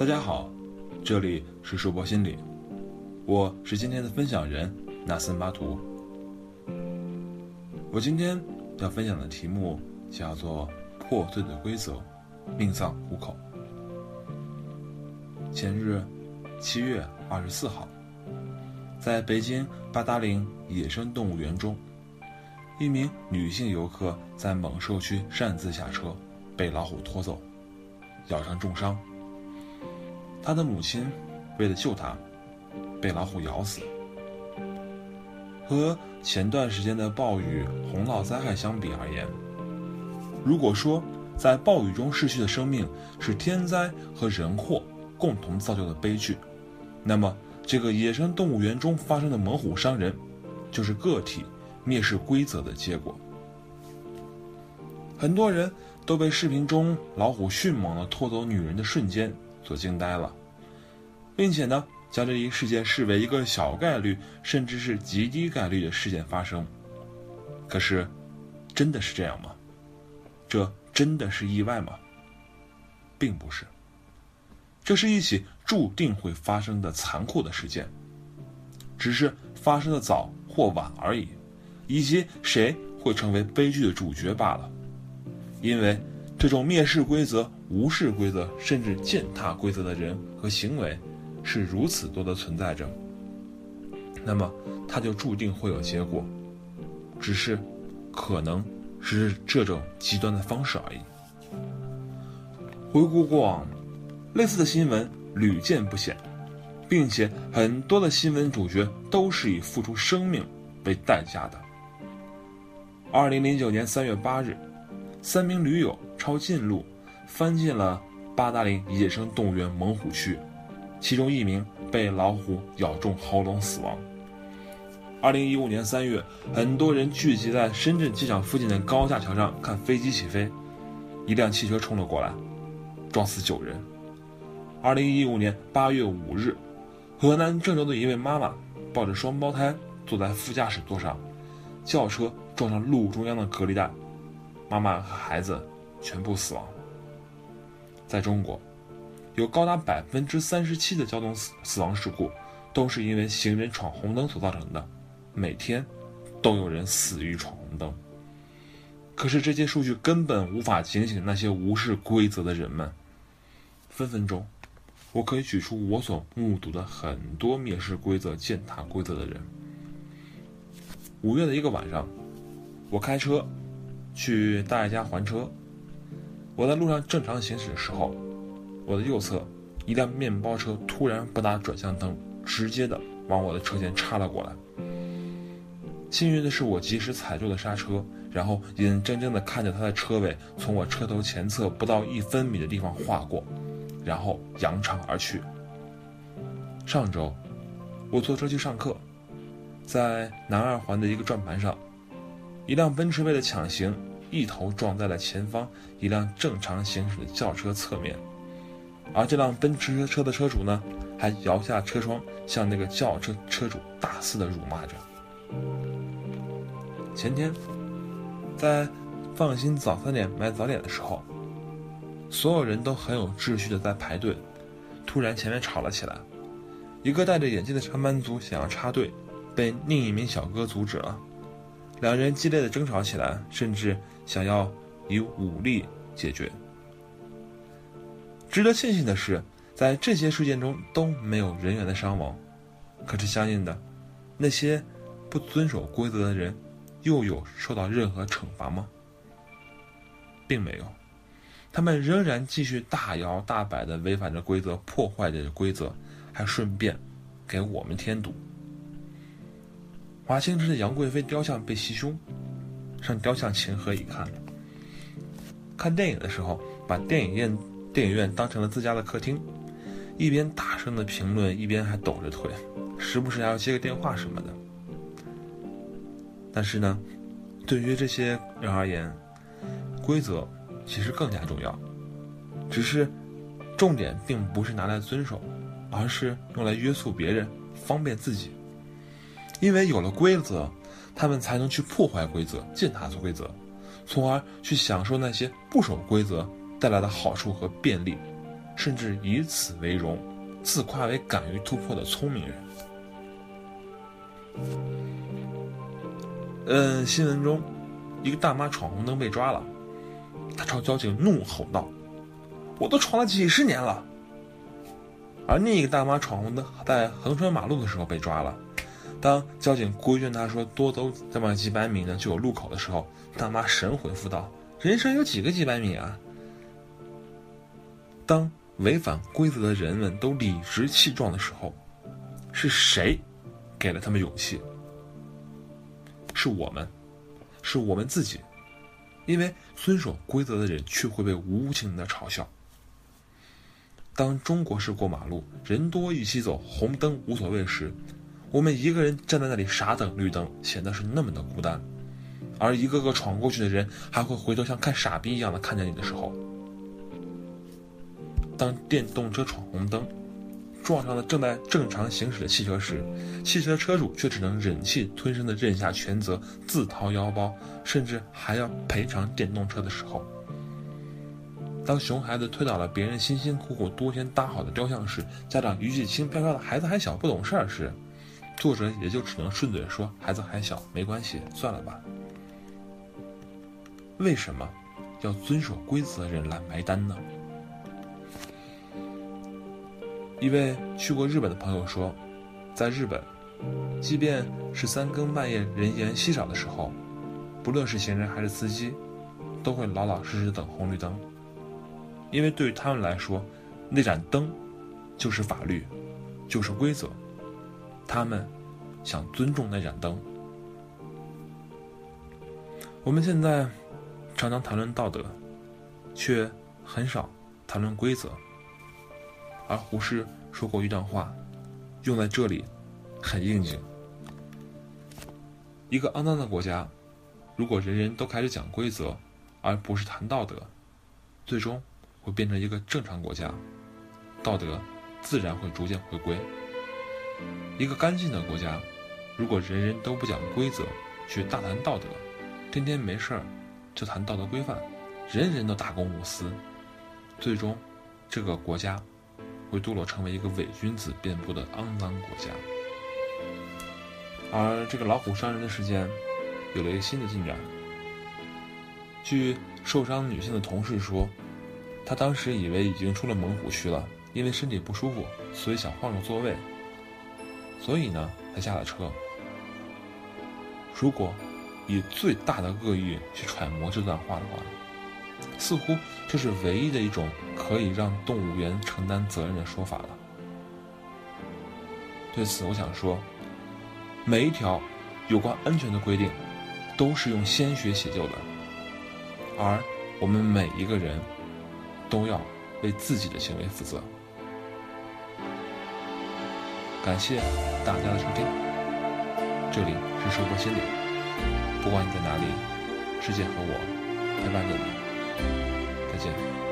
大家好，这里是硕博心理，我是今天的分享人纳森巴图。我今天要分享的题目叫做《破碎的规则，命丧虎口》。前日，七月二十四号，在北京八达岭野生动物园中，一名女性游客在猛兽区擅自下车，被老虎拖走，咬成重伤。他的母亲为了救他，被老虎咬死。和前段时间的暴雨洪涝灾害相比而言，如果说在暴雨中逝去的生命是天灾和人祸共同造就的悲剧，那么这个野生动物园中发生的猛虎伤人，就是个体蔑视规则的结果。很多人都被视频中老虎迅猛地拖走女人的瞬间。所惊呆了，并且呢，将这一事件视为一个小概率，甚至是极低概率的事件发生。可是，真的是这样吗？这真的是意外吗？并不是。这是一起注定会发生的残酷的事件，只是发生的早或晚而已，以及谁会成为悲剧的主角罢了。因为这种蔑视规则。无视规则，甚至践踏规则的人和行为，是如此多的存在着。那么，它就注定会有结果，只是，可能是这种极端的方式而已。回顾过往，类似的新闻屡见不鲜，并且很多的新闻主角都是以付出生命为代价的。二零零九年三月八日，三名驴友抄近路。翻进了八达岭野生动物园猛虎区，其中一名被老虎咬中喉咙死亡。二零一五年三月，很多人聚集在深圳机场附近的高架桥上看飞机起飞，一辆汽车冲了过来，撞死九人。二零一五年八月五日，河南郑州的一位妈妈抱着双胞胎坐在副驾驶座上，轿车撞上路中央的隔离带，妈妈和孩子全部死亡。在中国，有高达百分之三十七的交通死死亡事故，都是因为行人闯红灯所造成的。每天，都有人死于闯红灯。可是这些数据根本无法警醒那些无视规则的人们。分分钟，我可以举出我所目睹的很多蔑视规则、践踏规则的人。五月的一个晚上，我开车去大爷家还车。我在路上正常行驶的时候，我的右侧一辆面包车突然不打转向灯，直接的往我的车前插了过来。幸运的是，我及时踩住了刹车，然后眼睁睁的看着他的车尾从我车头前侧不到一分米的地方划过，然后扬长而去。上周，我坐车去上课，在南二环的一个转盘上，一辆奔驰为了抢行。一头撞在了前方一辆正常行驶的轿车侧面，而这辆奔驰车的车主呢，还摇下车窗向那个轿车车主大肆的辱骂着。前天，在放心早餐店买早点的时候，所有人都很有秩序的在排队，突然前面吵了起来，一个戴着眼镜的上班族想要插队，被另一名小哥阻止了。两人激烈的争吵起来，甚至想要以武力解决。值得庆幸的是，在这些事件中都没有人员的伤亡。可是相应的，那些不遵守规则的人，又有受到任何惩罚吗？并没有，他们仍然继续大摇大摆的违反着规则，破坏着规则，还顺便给我们添堵。华清池的杨贵妃雕像被袭胸，上雕像情何以堪？看电影的时候，把电影院电影院当成了自家的客厅，一边大声的评论，一边还抖着腿，时不时还要接个电话什么的。但是呢，对于这些人而言，规则其实更加重要，只是重点并不是拿来遵守，而是用来约束别人，方便自己。因为有了规则，他们才能去破坏规则、践踏规则，从而去享受那些不守规则带来的好处和便利，甚至以此为荣，自夸为敢于突破的聪明人。嗯，新闻中，一个大妈闯红灯被抓了，她朝交警怒吼道：“我都闯了几十年了。”而另一个大妈闯红灯在横穿马路的时候被抓了，当交警规劝他说多走这么几百米呢就有路口的时候，大妈神回复道：“人生有几个几百米啊？”当违反规则的人们都理直气壮的时候，是谁给了他们勇气？是我们，是我们自己，因为遵守规则的人却会被无情的嘲笑。当中国式过马路，人多一起走，红灯无所谓时，我们一个人站在那里傻等绿灯，显得是那么的孤单；而一个个闯过去的人还会回头像看傻逼一样的看着你的时候。当电动车闯红灯，撞上了正在正常行驶的汽车时，汽车车主却只能忍气吞声的认下全责，自掏腰包，甚至还要赔偿电动车的时候；当熊孩子推倒了别人辛辛苦苦多天搭好的雕像时，家长语气轻飘飘的“孩子还小，不懂事儿”时，作者也就只能顺嘴说“孩子还小，没关系，算了吧”。为什么要遵守规则的人来埋单呢？一位去过日本的朋友说，在日本，即便是三更半夜人烟稀少的时候，不论是行人还是司机，都会老老实实等红绿灯，因为对于他们来说，那盏灯就是法律，就是规则，他们想尊重那盏灯。我们现在常常谈论道德，却很少谈论规则。而胡适说过一段话，用在这里很应景。一个肮脏的国家，如果人人都开始讲规则，而不是谈道德，最终会变成一个正常国家，道德自然会逐渐回归。一个干净的国家，如果人人都不讲规则，却大谈道德，天天没事儿就谈道德规范，人人都大公无私，最终这个国家。会堕落成为一个伪君子遍布的肮脏国家，而这个老虎伤人的事件有了一个新的进展。据受伤女性的同事说，她当时以为已经出了猛虎区了，因为身体不舒服，所以想换个座位，所以呢他下了车。如果以最大的恶意去揣摩这段话的话，似乎这是唯一的一种可以让动物园承担责任的说法了。对此，我想说，每一条有关安全的规定，都是用鲜血写就的，而我们每一个人都要为自己的行为负责。感谢大家的收听，这里是生活心理，不管你在哪里，世界和我陪伴着你。再见。